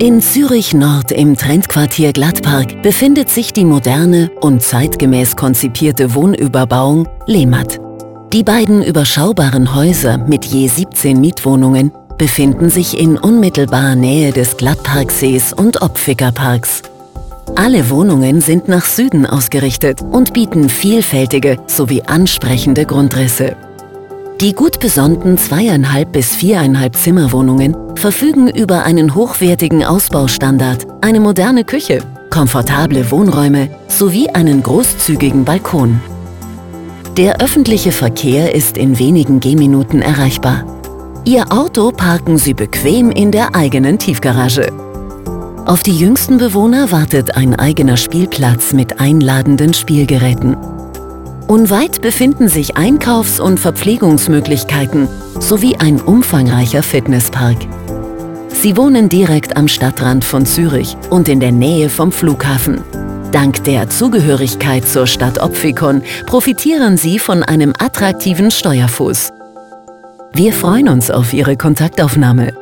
In Zürich Nord im Trendquartier Gladpark befindet sich die moderne und zeitgemäß konzipierte Wohnüberbauung Lehmatt. Die beiden überschaubaren Häuser mit je 17 Mietwohnungen befinden sich in unmittelbarer Nähe des Gladparksees und Opfiker Alle Wohnungen sind nach Süden ausgerichtet und bieten vielfältige sowie ansprechende Grundrisse. Die gut besonnten zweieinhalb bis viereinhalb Zimmerwohnungen verfügen über einen hochwertigen Ausbaustandard, eine moderne Küche, komfortable Wohnräume sowie einen großzügigen Balkon. Der öffentliche Verkehr ist in wenigen Gehminuten erreichbar. Ihr Auto parken Sie bequem in der eigenen Tiefgarage. Auf die jüngsten Bewohner wartet ein eigener Spielplatz mit einladenden Spielgeräten. Unweit befinden sich Einkaufs- und Verpflegungsmöglichkeiten sowie ein umfangreicher Fitnesspark. Sie wohnen direkt am Stadtrand von Zürich und in der Nähe vom Flughafen. Dank der Zugehörigkeit zur Stadt Opfikon profitieren Sie von einem attraktiven Steuerfuß. Wir freuen uns auf Ihre Kontaktaufnahme.